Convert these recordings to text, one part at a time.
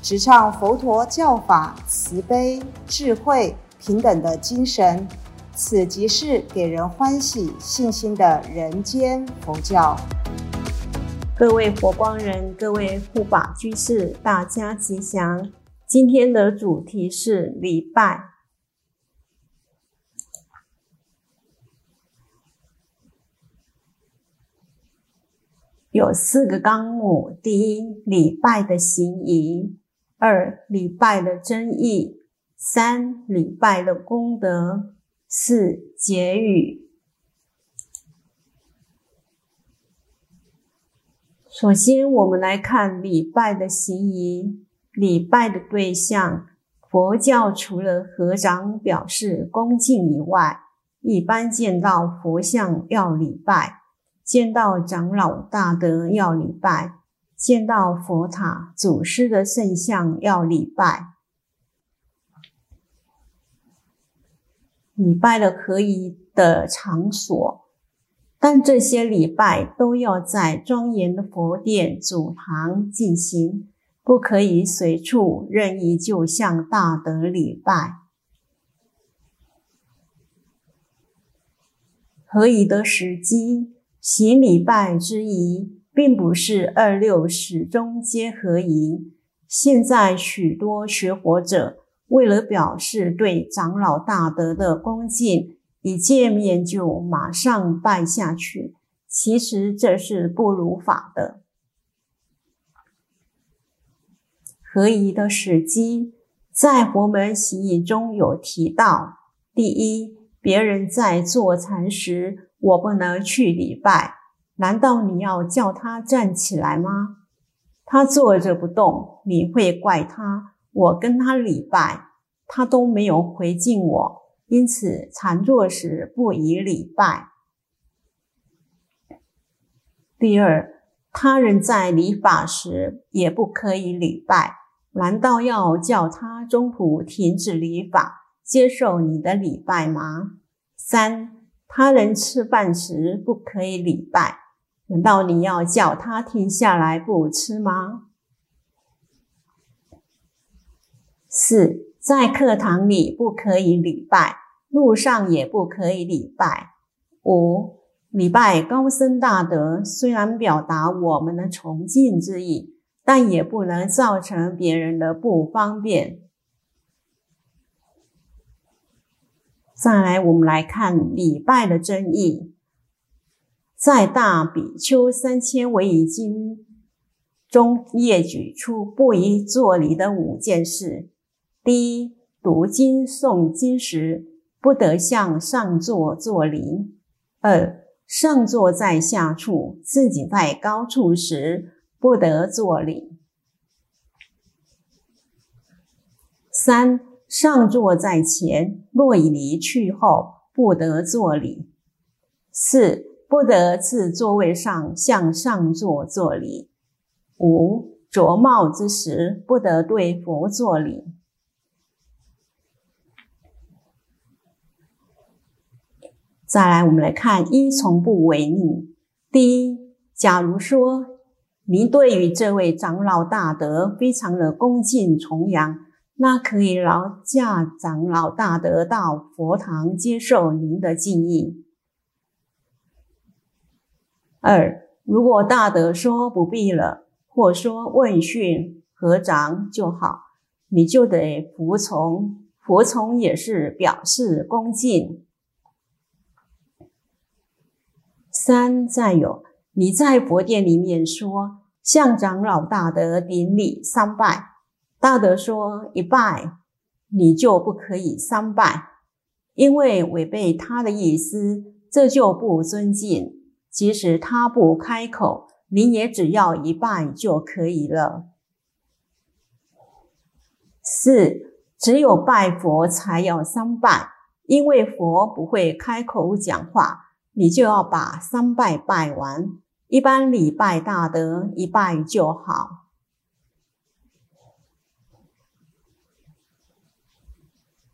直唱佛陀教法慈悲、智慧、平等的精神。此即是给人欢喜、信心的人间佛教。各位佛光人，各位护法居士，大家吉祥。今天的主题是礼拜，有四个纲目：第一，礼拜的行仪；二，礼拜的真义；三，礼拜的功德。四结语。首先，我们来看礼拜的行仪。礼拜的对象，佛教除了合掌表示恭敬以外，一般见到佛像要礼拜，见到长老大德要礼拜，见到佛塔、祖师的圣像要礼拜。礼拜了可以的场所，但这些礼拜都要在庄严的佛殿、祖堂进行，不可以随处任意就向大德礼拜。何以的时机行礼拜之仪，并不是二六始终皆合宜。现在许多学佛者。为了表示对长老大德的恭敬，一见面就马上拜下去，其实这是不如法的。合宜的时机，在佛门习仪中有提到：第一，别人在坐禅时，我不能去礼拜，难道你要叫他站起来吗？他坐着不动，你会怪他？我跟他礼拜，他都没有回敬我，因此禅坐时不宜礼拜。第二，他人在礼法时也不可以礼拜，难道要叫他中途停止礼法，接受你的礼拜吗？三，他人吃饭时不可以礼拜，难道你要叫他停下来不吃吗？四，在课堂里不可以礼拜，路上也不可以礼拜。五，礼拜高僧大德虽然表达我们的崇敬之意，但也不能造成别人的不方便。再来，我们来看礼拜的真义，在《大比丘三千为一经》中列举出不宜作礼的五件事。第一，读经诵经时不得向上座作礼；二，上座在下处，自己在高处时不得作礼；三，上座在前，若已离去后不得作礼；四，不得自座位上向上座作礼；五，着帽之时不得对佛作礼。再来，我们来看一从不违逆。第一，假如说您对于这位长老大德非常的恭敬崇仰，那可以劳驾长老大德到佛堂接受您的敬意。二，如果大德说不必了，或说问讯合掌就好，你就得服从。服从也是表示恭敬。三再有，你在佛殿里面说向长老大德顶礼三拜，大德说一拜，你就不可以三拜，因为违背他的意思，这就不尊敬。即使他不开口，你也只要一拜就可以了。四，只有拜佛才要三拜，因为佛不会开口讲话，你就要把三拜拜完。一般礼拜大德一拜就好。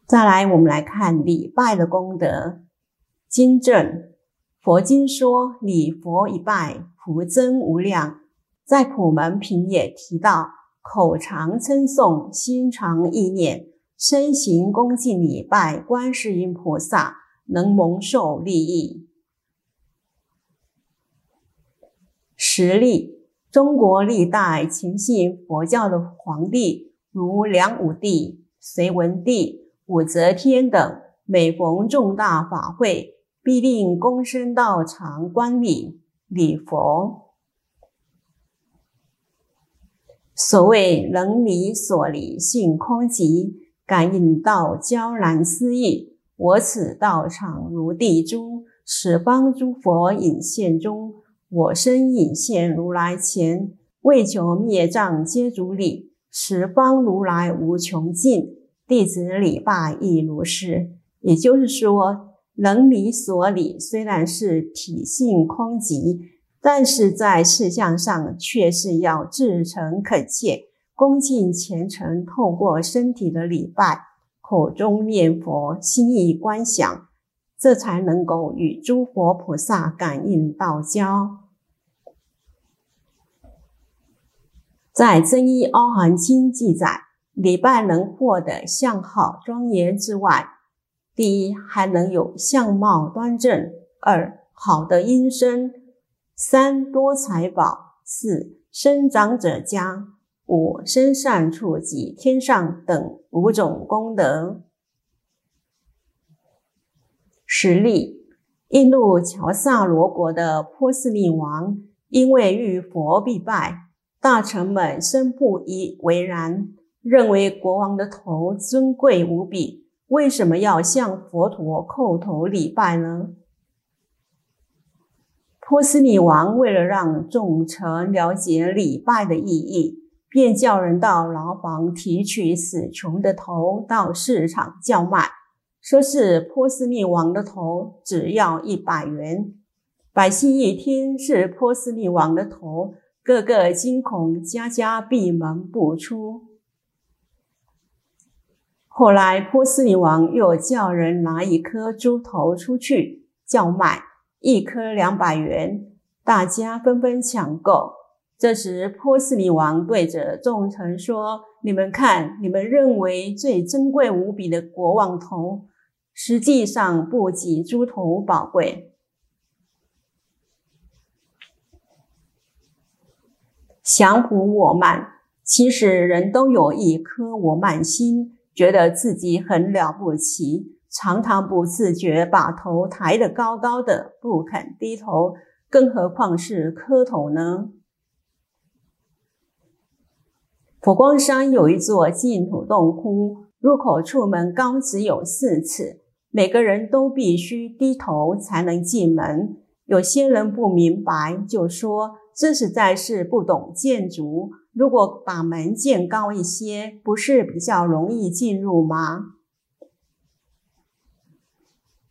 再来，我们来看礼拜的功德。金正佛经说，礼佛一拜，福增无量。在普门品也提到，口常称颂，心常意念，身行恭敬礼拜观世音菩萨，能蒙受利益。实例：中国历代虔信佛教的皇帝，如梁武帝、隋文帝、武则天等，每逢重大法会。必令躬身到场观礼礼佛。所谓能离所离性空寂，感应道交然思意。我此道场如地珠，十方诸佛引现中，我身引现如来前，为求灭障皆主礼，十方如来无穷尽，弟子礼拜亦如是。也就是说。能离所理虽然是体性空寂，但是在事相上却是要至诚恳切、恭敬虔诚，透过身体的礼拜、口中念佛、心意观想，这才能够与诸佛菩萨感应道交。在《真一阿含经》记载，礼拜能获得相好庄严之外。第一，还能有相貌端正；二，好的音声；三，多财宝；四，生长者家；五，身善处及天上等五种功德。实例：印度乔萨罗国的波斯匿王，因为遇佛必拜，大臣们深不以为然，认为国王的头尊贵无比。为什么要向佛陀叩头礼拜呢？波斯匿王为了让众臣了解礼拜的意义，便叫人到牢房提取死囚的头到市场叫卖，说是波斯匿王的头，只要一百元。百姓一听是波斯匿王的头，个个惊恐，家家闭门不出。后来，波斯匿王又叫人拿一颗猪头出去叫卖，一颗两百元，大家纷纷抢购。这时，波斯匿王对着众臣说：“你们看，你们认为最珍贵无比的国王头，实际上不及猪头宝贵。降服我慢，其实人都有一颗我慢心。”觉得自己很了不起，常常不自觉把头抬得高高的，不肯低头，更何况是磕头呢？佛光山有一座净土洞窟，入口处门高只有四尺，每个人都必须低头才能进门。有些人不明白，就说这实在是不懂建筑。如果把门建高一些，不是比较容易进入吗？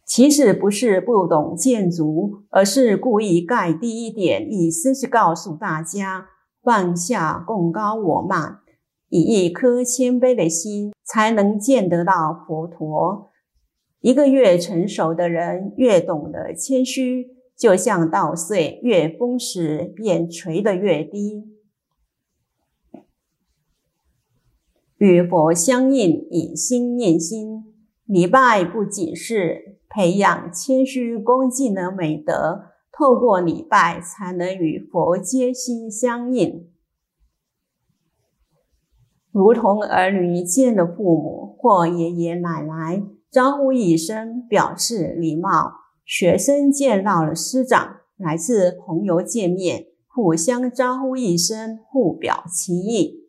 其实不是不懂建筑，而是故意盖低一点，意思是告诉大家放下共高我慢，以一颗谦卑的心，才能见得到佛陀。一个越成熟的人，越懂得谦虚，就像稻穗越丰实，便垂得越低。与佛相应，以心念心，礼拜不仅是培养谦虚恭敬的美德，透过礼拜才能与佛皆心相应。如同儿女见了父母或爷爷奶奶，招呼一声表示礼貌；学生见到了师长，来自朋友见面，互相招呼一声，互表情谊。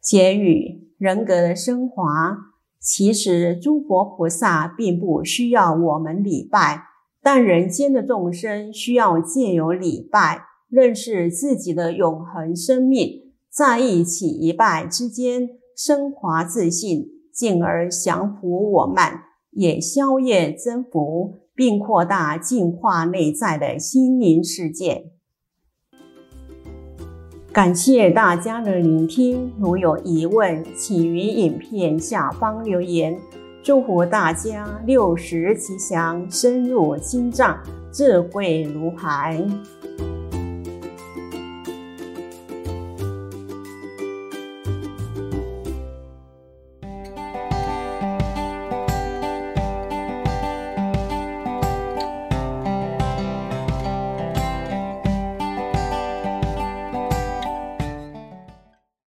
结语：人格的升华。其实诸佛菩萨并不需要我们礼拜，但人间的众生需要借由礼拜认识自己的永恒生命，在一起一拜之间升华自信，进而降服我慢，也消业增福，并扩大净化内在的心灵世界。感谢大家的聆听，如有疑问，请于影片下方留言。祝福大家六十吉祥，深入心脏，智慧如海。